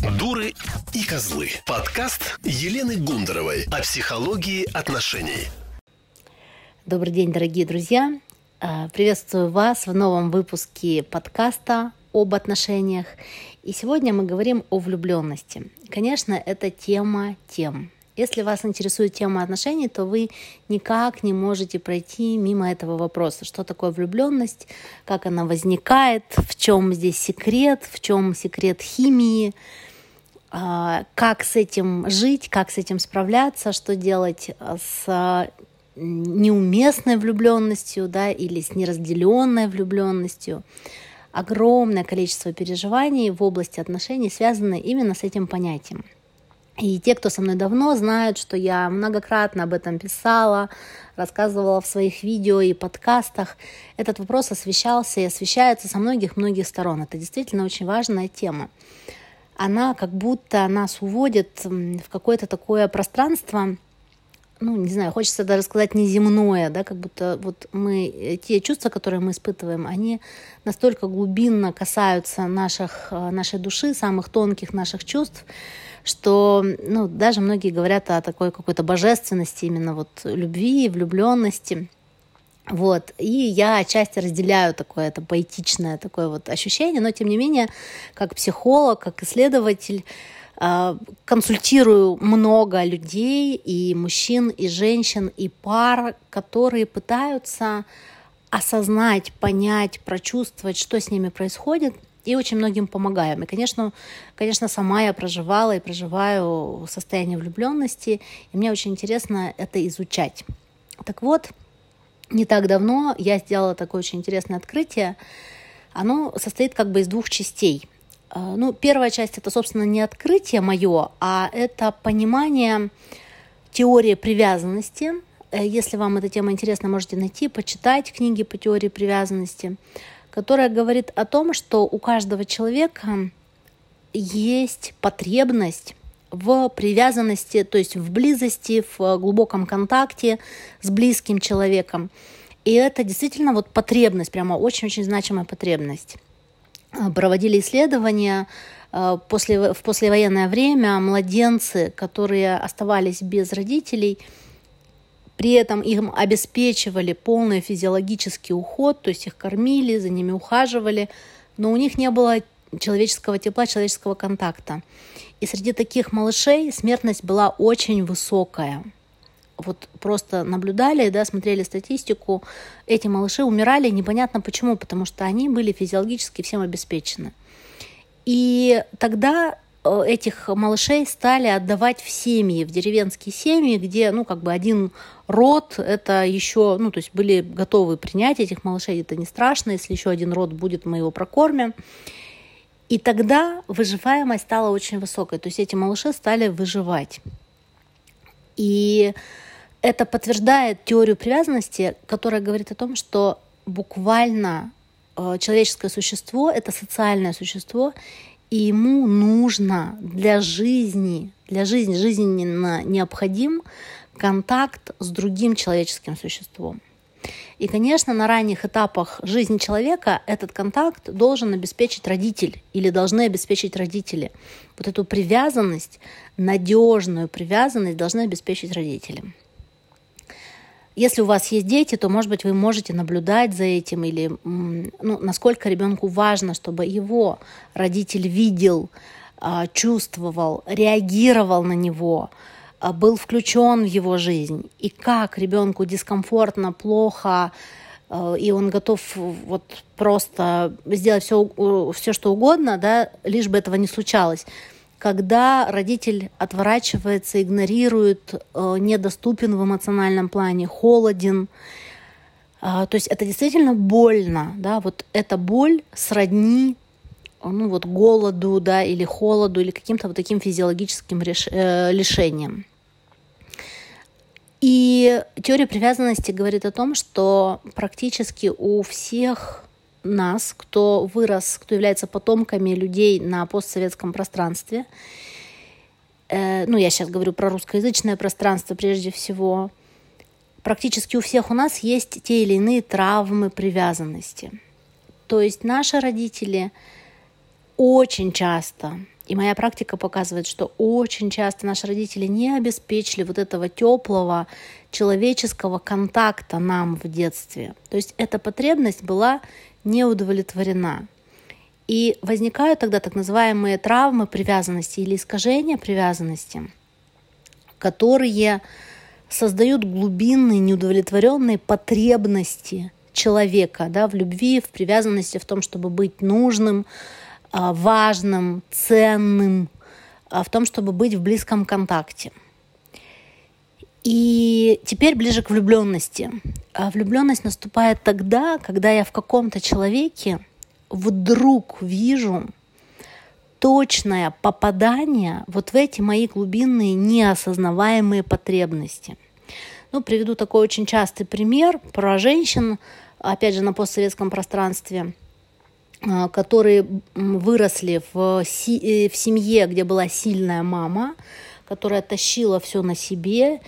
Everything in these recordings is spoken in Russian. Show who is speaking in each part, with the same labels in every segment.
Speaker 1: Дуры и козлы. Подкаст Елены Гундаровой о психологии отношений.
Speaker 2: Добрый день, дорогие друзья. А, приветствую вас в новом выпуске подкаста об отношениях. И сегодня мы говорим о влюбленности. Конечно, это тема тем. Если вас интересует тема отношений, то вы никак не можете пройти мимо этого вопроса. Что такое влюбленность, как она возникает, в чем здесь секрет, в чем секрет химии, как с этим жить, как с этим справляться, что делать с неуместной влюбленностью да, или с неразделенной влюбленностью. Огромное количество переживаний в области отношений связано именно с этим понятием. И те, кто со мной давно, знают, что я многократно об этом писала, рассказывала в своих видео и подкастах. Этот вопрос освещался и освещается со многих-многих сторон. Это действительно очень важная тема. Она как будто нас уводит в какое-то такое пространство, ну, не знаю, хочется даже сказать неземное, да, как будто вот мы, те чувства, которые мы испытываем, они настолько глубинно касаются наших, э, нашей души, самых тонких наших чувств, что ну, даже многие говорят о такой какой-то божественности, именно вот любви, влюбленности. Вот. И я отчасти разделяю такое это поэтичное такое вот ощущение, но тем не менее, как психолог, как исследователь, а, консультирую много людей, и мужчин, и женщин, и пар, которые пытаются осознать, понять, прочувствовать, что с ними происходит – и очень многим помогаем. И, конечно, конечно, сама я проживала и проживаю состояние влюбленности, и мне очень интересно это изучать. Так вот, не так давно я сделала такое очень интересное открытие. Оно состоит как бы из двух частей. А, ну, первая часть это, собственно, не открытие мое, а это понимание теории привязанности. Э, если вам эта тема интересна, можете найти, почитать книги по теории привязанности которая говорит о том, что у каждого человека есть потребность в привязанности, то есть в близости, в глубоком контакте с близким человеком. И это действительно вот потребность, прямо очень-очень значимая потребность. Проводили исследования э, после, в послевоенное время младенцы, которые оставались без родителей – при этом им обеспечивали полный физиологический уход, то есть их кормили, за ними ухаживали, но у них не было человеческого тепла, человеческого контакта. И среди таких малышей смертность была очень высокая. Вот просто наблюдали, да, смотрели статистику, эти малыши умирали непонятно почему, потому что они были физиологически всем обеспечены. И тогда Э, этих малышей стали отдавать в семьи, в деревенские семьи, где, ну, как бы один род, это еще, ну, то есть были готовы принять этих малышей, это не страшно, если еще один род будет, мы его прокормим. И тогда выживаемость стала очень высокой, то есть эти малыши стали выживать. И это подтверждает теорию привязанности, которая говорит о том, что буквально э, человеческое существо — это социальное существо, и ему нужно для жизни, для жизни жизненно необходим контакт с другим человеческим существом. И, конечно, на ранних этапах жизни человека этот контакт должен обеспечить родитель или должны обеспечить родители. Вот эту привязанность, надежную привязанность должны обеспечить родители. Если у вас есть дети, то, может быть, вы можете наблюдать за этим или ну, насколько ребенку важно, чтобы его родитель видел, а, чувствовал, реагировал на него, был включен в его жизнь. И как ребенку дискомфортно, плохо, а, и он готов вот просто сделать все, все что угодно, да, лишь бы этого не случалось когда родитель отворачивается, игнорирует, э, недоступен в эмоциональном плане, холоден. Э, то есть это действительно больно, да, вот эта боль сродни ну вот голоду, да, или холоду, или каким-то вот таким физиологическим э, лишением. И теория привязанности говорит о том, что практически у всех нас, кто вырос, кто является потомками людей на постсоветском пространстве. Э, ну, я сейчас говорю про русскоязычное пространство прежде всего. Практически у всех у нас есть те или иные травмы привязанности. То есть наши родители очень часто И моя практика показывает, что очень часто наши родители не обеспечили вот этого теплого человеческого контакта нам в детстве. То есть эта потребность была не удовлетворена. И возникают тогда так называемые травмы привязанности или искажения привязанности, которые создают глубинные неудовлетворенные потребности человека да, в любви, в привязанности, в том, чтобы быть нужным, важным, ценным, а, в том, чтобы быть в близком контакте. И теперь ближе к влюбленности. А влюбленность наступает тогда, когда я в каком-то человеке вдруг вижу точное попадание вот в эти мои глубинные неосознаваемые потребности. Ну, приведу такой очень частый пример про женщин, опять же, на постсоветском пространстве, а, которые выросли в, си- э, в семье, где была сильная мама, которая тащила все на себе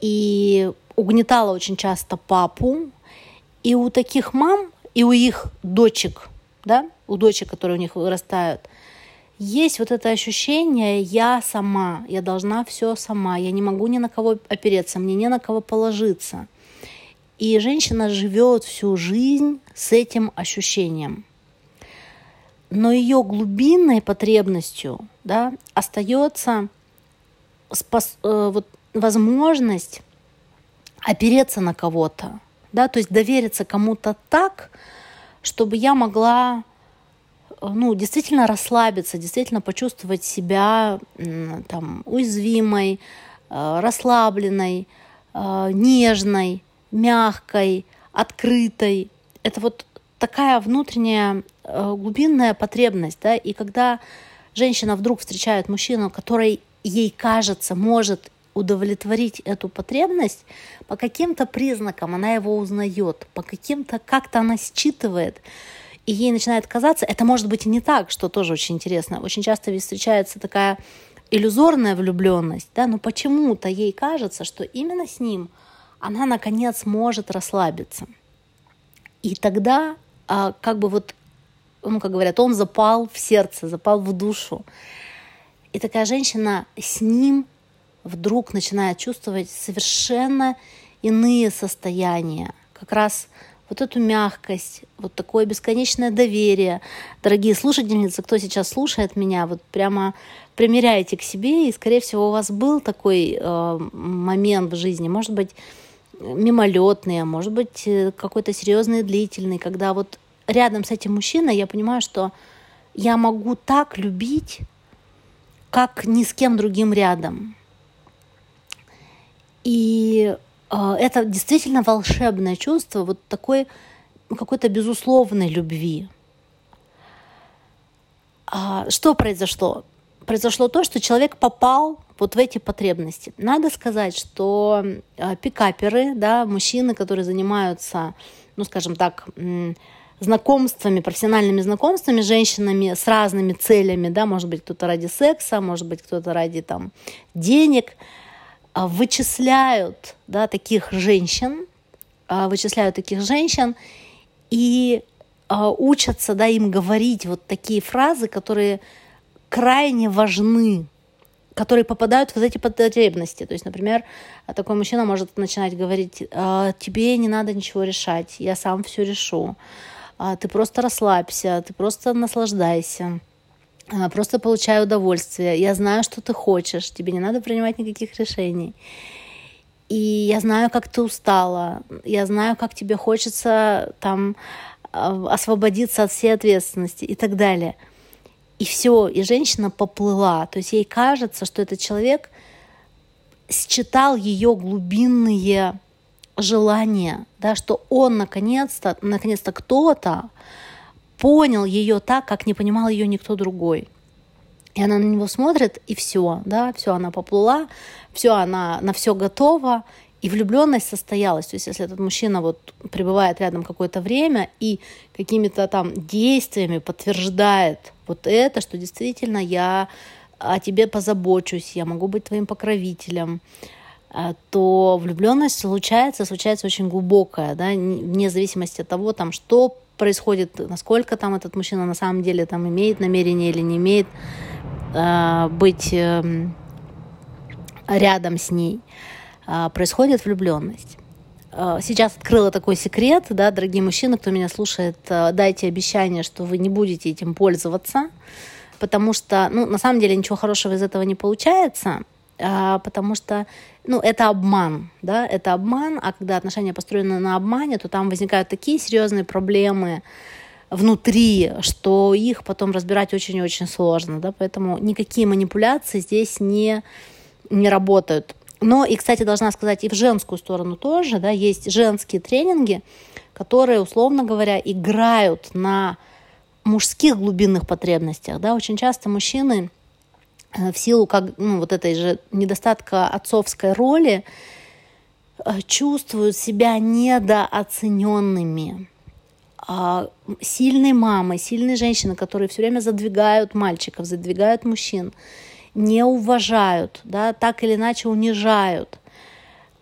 Speaker 2: и угнетала очень часто папу. И у таких мам, и у их дочек, да, у дочек, которые у них вырастают, есть вот это ощущение «я сама», «я должна все сама», «я не могу ни на кого опереться», «мне не на кого положиться». И женщина живет всю жизнь с этим ощущением. Но ее глубинной потребностью да, остается спос, э, вот, возможность опереться на кого-то, да, то есть довериться кому-то так, чтобы я могла ну, действительно расслабиться, действительно почувствовать себя там, уязвимой, э, расслабленной, э, нежной, мягкой, открытой. Это вот такая внутренняя э, глубинная потребность, да, и когда женщина вдруг встречает мужчину, который ей кажется может удовлетворить эту потребность, по каким-то признакам она его узнает, по каким-то как-то она считывает, и ей начинает казаться, это может быть и не так, что тоже очень интересно. Очень часто ведь встречается такая иллюзорная влюбленность, да, но почему-то ей кажется, что именно с ним она наконец может расслабиться. И тогда а, как бы вот, ну, как говорят, он запал в сердце, запал в душу. И такая женщина с ним вдруг начинает чувствовать совершенно иные состояния. Как раз вот эту мягкость, вот такое бесконечное доверие. Дорогие слушательницы, кто сейчас слушает меня, вот прямо примеряйте к себе, и, скорее всего, у вас был такой э, момент в жизни, может быть, мимолетный, а может быть, э, какой-то серьезный, длительный, когда вот рядом с этим мужчиной я понимаю, что я могу так любить, как ни с кем другим рядом. И э, это действительно волшебное чувство, вот такой какой-то безусловной любви. А что произошло? Произошло то, что человек попал вот в эти потребности. Надо сказать, что э, пикаперы, да, мужчины, которые занимаются, ну, скажем так, знакомствами, профессиональными знакомствами с женщинами с разными целями, да, может быть, кто-то ради секса, может быть, кто-то ради там денег, а, вычисляют, да, таких женщин, а, вычисляют таких женщин и а, учатся, да, им говорить вот такие фразы, которые крайне важны, которые попадают в эти потребности. То есть, например, такой мужчина может начинать говорить, тебе не надо ничего решать, я сам все решу ты просто расслабься, ты просто наслаждайся, а, просто получай удовольствие. Я знаю, что ты хочешь, тебе не надо принимать никаких решений. И я знаю, как ты устала, я знаю, как тебе хочется там а, освободиться от всей ответственности и так далее. И все, и женщина поплыла. То есть ей кажется, что этот человек считал ее глубинные желание, да, что он наконец-то, наконец-то кто-то понял ее так, как не понимал ее никто другой. И она на него смотрит, и все, да, все, она поплыла, все, она на все готова, и влюбленность состоялась. То есть, если этот мужчина вот пребывает рядом какое-то время и какими-то там действиями подтверждает вот это, что действительно я о тебе позабочусь, я могу быть твоим покровителем, то влюбленность случается, случается очень глубокая, да, вне зависимости от того, там, что происходит, насколько там этот мужчина на самом деле там имеет намерение или не имеет. э, быть э, рядом с ней, э, происходит влюбленность. Э, сейчас открыла такой секрет, да, дорогие мужчины, кто меня слушает, э, дайте обещание, что вы не будете этим пользоваться, потому что, ну, на самом деле ничего хорошего из этого не получается, потому что, ну, это обман, да, это обман, а когда отношения построены на обмане, то там возникают такие серьезные проблемы внутри, что их потом разбирать очень-очень сложно, да, поэтому никакие манипуляции здесь не, не работают. Но и, кстати, должна сказать, и в женскую сторону тоже, да, есть женские тренинги, которые, условно говоря, играют на мужских глубинных потребностях, да, очень часто мужчины в силу как, ну, вот этой же недостатка отцовской роли э, чувствуют себя недооцененными. А сильные мамы, сильные женщины, которые все время задвигают мальчиков, задвигают мужчин, не уважают, да, так или иначе унижают.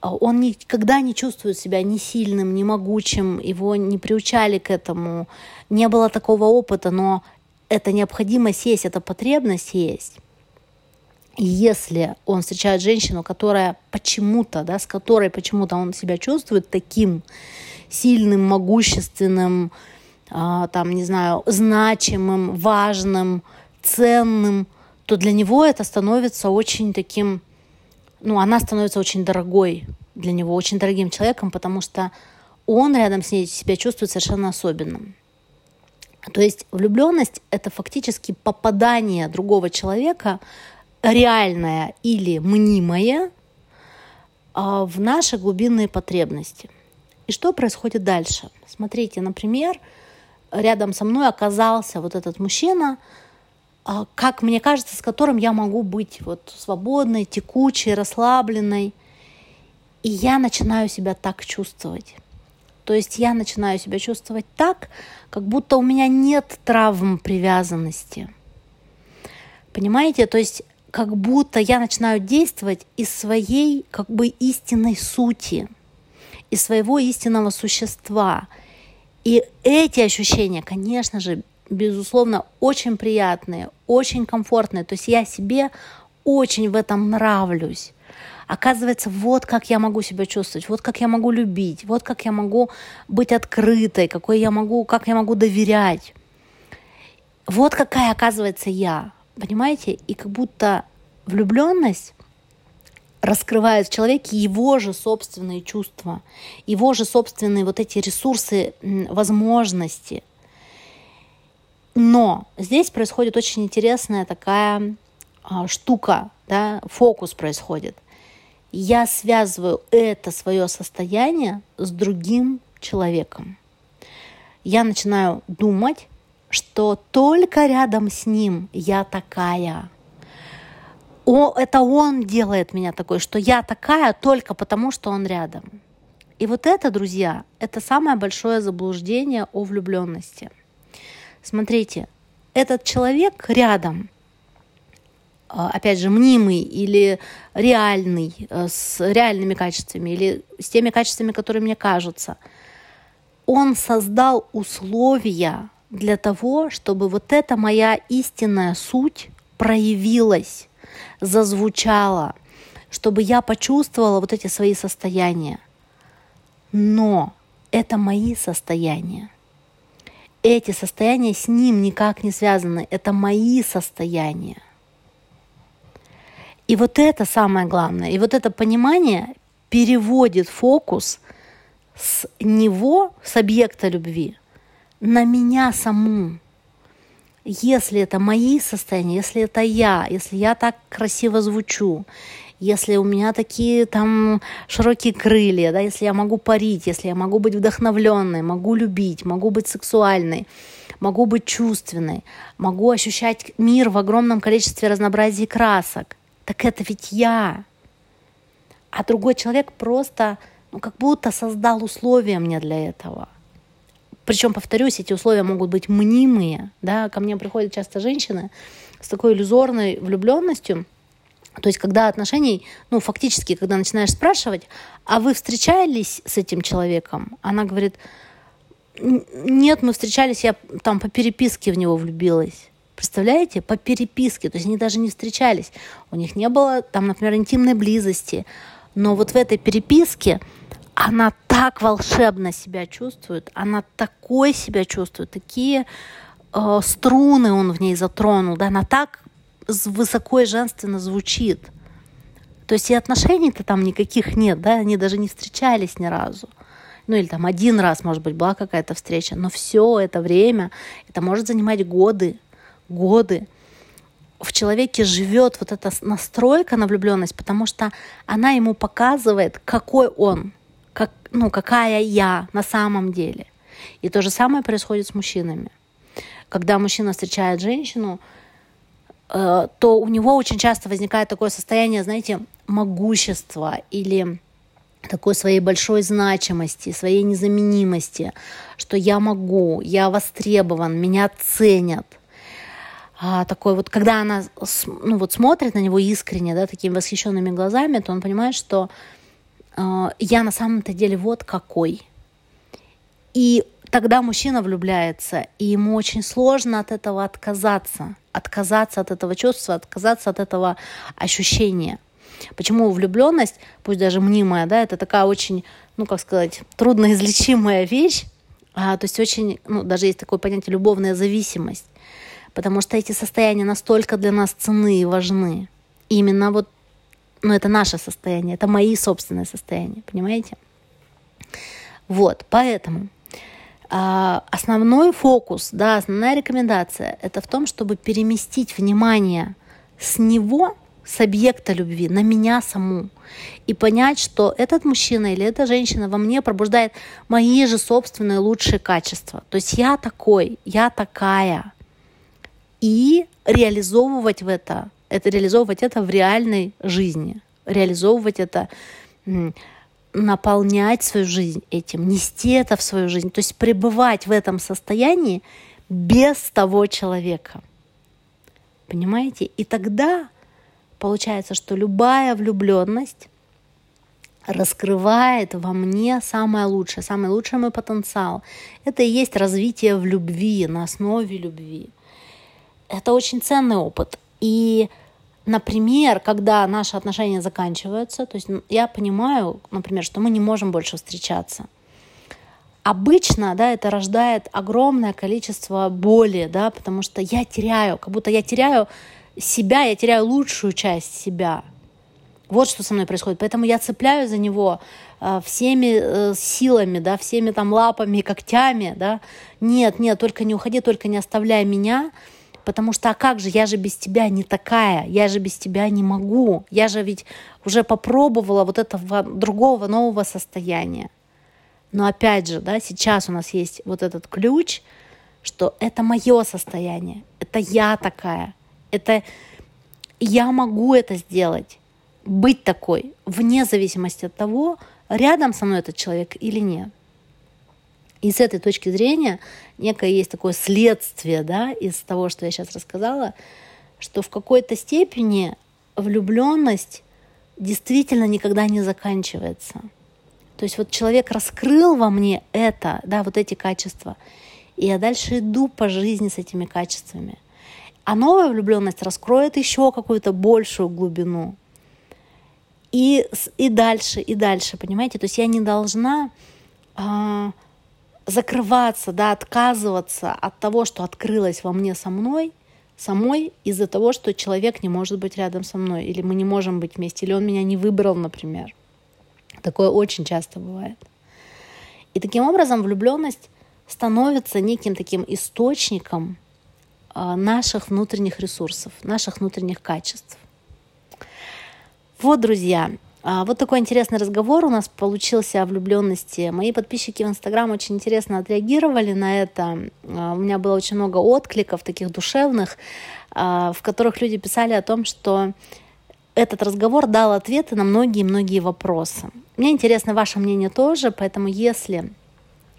Speaker 2: А он никогда не чувствует себя ни сильным, ни могучим, его не приучали к этому, не было такого опыта, но эта необходимость есть, эта потребность есть. Если он встречает женщину, которая почему-то, да, с которой почему-то он себя чувствует таким сильным, могущественным, э, там, не знаю, значимым, важным, ценным, то для него это становится очень таким, ну, она становится очень дорогой для него, очень дорогим человеком, потому что он рядом с ней себя чувствует совершенно особенным. То есть влюбленность – это фактически попадание другого человека, реальное или мнимое, а, в наши глубинные потребности. И что происходит дальше? Смотрите, например, рядом со мной оказался вот этот мужчина – а, как мне кажется, с которым я могу быть вот свободной, текучей, расслабленной. И я начинаю себя так чувствовать. То есть я начинаю себя чувствовать так, как будто у меня нет травм привязанности. Понимаете? То есть как будто я начинаю действовать из своей как бы истинной сути, из своего истинного существа. И эти ощущения, конечно же, безусловно, очень приятные, очень комфортные. То есть я себе очень в этом нравлюсь. Оказывается, вот как я могу себя чувствовать, вот как я могу любить, вот как я могу быть открытой, какой я могу, как я могу доверять. Вот какая оказывается я, понимаете? И как будто влюбленность раскрывает в человеке его же собственные чувства, его же собственные вот эти ресурсы, возможности – но здесь происходит очень интересная такая а, штука, да, фокус происходит. Я связываю это свое состояние с другим человеком. Я начинаю думать, что только рядом с ним я такая. О, это он делает меня такой, что я такая только потому, что он рядом. И вот это, друзья, это самое большое заблуждение о влюбленности – Смотрите, этот человек рядом, а, опять же, мнимый или реальный, э, с реальными качествами или с теми качествами, которые мне кажутся, он создал условия для того, чтобы вот эта моя истинная суть проявилась, зазвучала, чтобы я почувствовала вот эти свои состояния. Но это мои состояния эти состояния с ним никак не связаны. Это мои состояния. И вот это самое главное. И вот это понимание переводит фокус с него, с объекта любви, на меня саму. Если это мои состояния, если это я, если я так красиво звучу, если у меня такие там широкие крылья, да, если я могу парить, если я могу быть вдохновленной, могу любить, могу быть сексуальной, могу быть чувственной, могу ощущать мир в огромном количестве разнообразия красок, так это ведь я. А другой человек просто ну, как будто создал условия мне для этого. Причем, повторюсь, эти условия могут быть мнимые. Да? Ко мне приходят часто женщины с такой иллюзорной влюбленностью – то есть, когда отношений, ну, фактически, когда начинаешь спрашивать, а вы встречались с этим человеком? Она говорит, нет, мы встречались, я там по переписке в него влюбилась. Представляете, по переписке, то есть они даже не встречались, у них не было там, например, интимной близости, но вот в этой переписке она так волшебно себя чувствует, она такой себя чувствует, такие э, струны он в ней затронул, да, она так высоко и женственно звучит. То есть и отношений-то там никаких нет, да, они даже не встречались ни разу. Ну или там один раз, может быть, была какая-то встреча, но все это время, это может занимать годы, годы. В человеке живет вот эта настройка на влюбленность, потому что она ему показывает, какой он, ну, какая я на самом деле. И то же самое происходит с мужчинами. Когда мужчина встречает женщину, э, то у него очень часто возникает такое состояние, знаете, могущества или такой своей большой значимости, своей незаменимости, что я могу, я востребован, меня ценят – а, такой вот, когда она ну, вот смотрит на него искренне, да, такими восхищенными глазами, то он понимает, что я на самом-то деле вот какой. И тогда мужчина влюбляется, и ему очень сложно от этого отказаться, отказаться от этого чувства, отказаться от этого ощущения. Почему влюбленность, пусть даже мнимая, да, это такая очень, ну, как сказать, трудноизлечимая вещь, а, то есть очень, ну, даже есть такое понятие любовная зависимость потому что эти состояния настолько для нас ценны и важны. Именно вот, ну, это наше состояние, это мои собственные состояния, понимаете? Вот, поэтому а, основной фокус, да, основная рекомендация, это в том, чтобы переместить внимание с него, с объекта любви, на меня саму. И понять, что этот мужчина или эта женщина во мне пробуждает мои же собственные лучшие качества. То есть я такой, я такая и реализовывать в это, это реализовывать это в реальной жизни, реализовывать это, наполнять свою жизнь этим, нести это в свою жизнь, то есть пребывать в этом состоянии без того человека. Понимаете? И тогда получается, что любая влюбленность раскрывает во мне самое лучшее, самый лучший мой потенциал. Это и есть развитие в любви, на основе любви это очень ценный опыт. И, например, когда наши отношения заканчиваются, то есть я понимаю, например, что мы не можем больше встречаться. Обычно, да, это рождает огромное количество боли, да, потому что я теряю, как будто я теряю себя, я теряю лучшую часть себя. Вот что со мной происходит. Поэтому я цепляю за него э, всеми э, силами, да, всеми там лапами, когтями, да. Нет, нет, только не уходи, только не оставляй меня. Потому что, а как же, я же без тебя не такая, я же без тебя не могу, я же ведь уже попробовала вот этого другого нового состояния. Но опять же, да, сейчас у нас есть вот этот ключ, что это мое состояние, это я такая, это я могу это сделать, быть такой, вне зависимости от того, рядом со мной этот человек или нет. И с этой точки зрения некое есть такое следствие да, из того, что я сейчас рассказала, что в какой-то степени влюбленность действительно никогда не заканчивается. То есть вот человек раскрыл во мне это, да, вот эти качества, и я дальше иду по жизни с этими качествами. А новая влюбленность раскроет еще какую-то большую глубину. И, и дальше, и дальше, понимаете? То есть я не должна а, закрываться, да, отказываться от того, что открылось во мне со мной, самой из-за того, что человек не может быть рядом со мной, или мы не можем быть вместе, или он меня не выбрал, например. Такое очень часто бывает. И таким образом влюбленность становится неким таким источником а, наших внутренних ресурсов, наших внутренних качеств. Вот, друзья, вот такой интересный разговор у нас получился о влюбленности. Мои подписчики в Инстаграм очень интересно отреагировали на это. А, у меня было очень много откликов таких душевных, а, в которых люди писали о том, что этот разговор дал ответы на многие-многие вопросы. Мне интересно ваше мнение тоже, поэтому если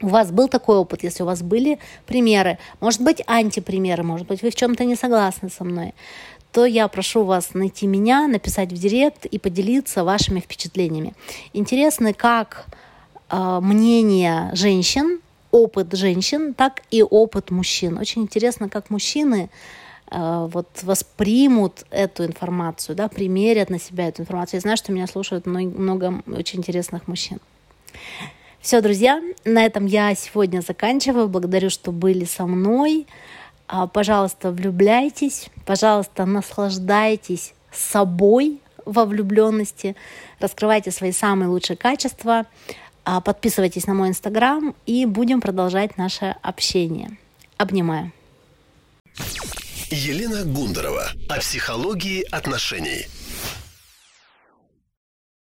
Speaker 2: у вас был такой опыт, если у вас были примеры, может быть, антипримеры, может быть, вы в чем-то не согласны со мной, то я прошу вас найти меня, написать в директ и поделиться вашими впечатлениями. Интересно, как э, мнение женщин, опыт женщин, так и опыт мужчин. Очень интересно, как мужчины э, вот воспримут эту информацию, да, примерят на себя эту информацию. Я знаю, что меня слушают много очень интересных мужчин. Все, друзья, на этом я сегодня заканчиваю. Благодарю, что были со мной. А, пожалуйста, влюбляйтесь, пожалуйста, наслаждайтесь собой во влюбленности, раскрывайте свои самые лучшие качества, а, подписывайтесь на мой инстаграм и будем продолжать наше общение. Обнимаю.
Speaker 1: Елена Гундарова о психологии отношений.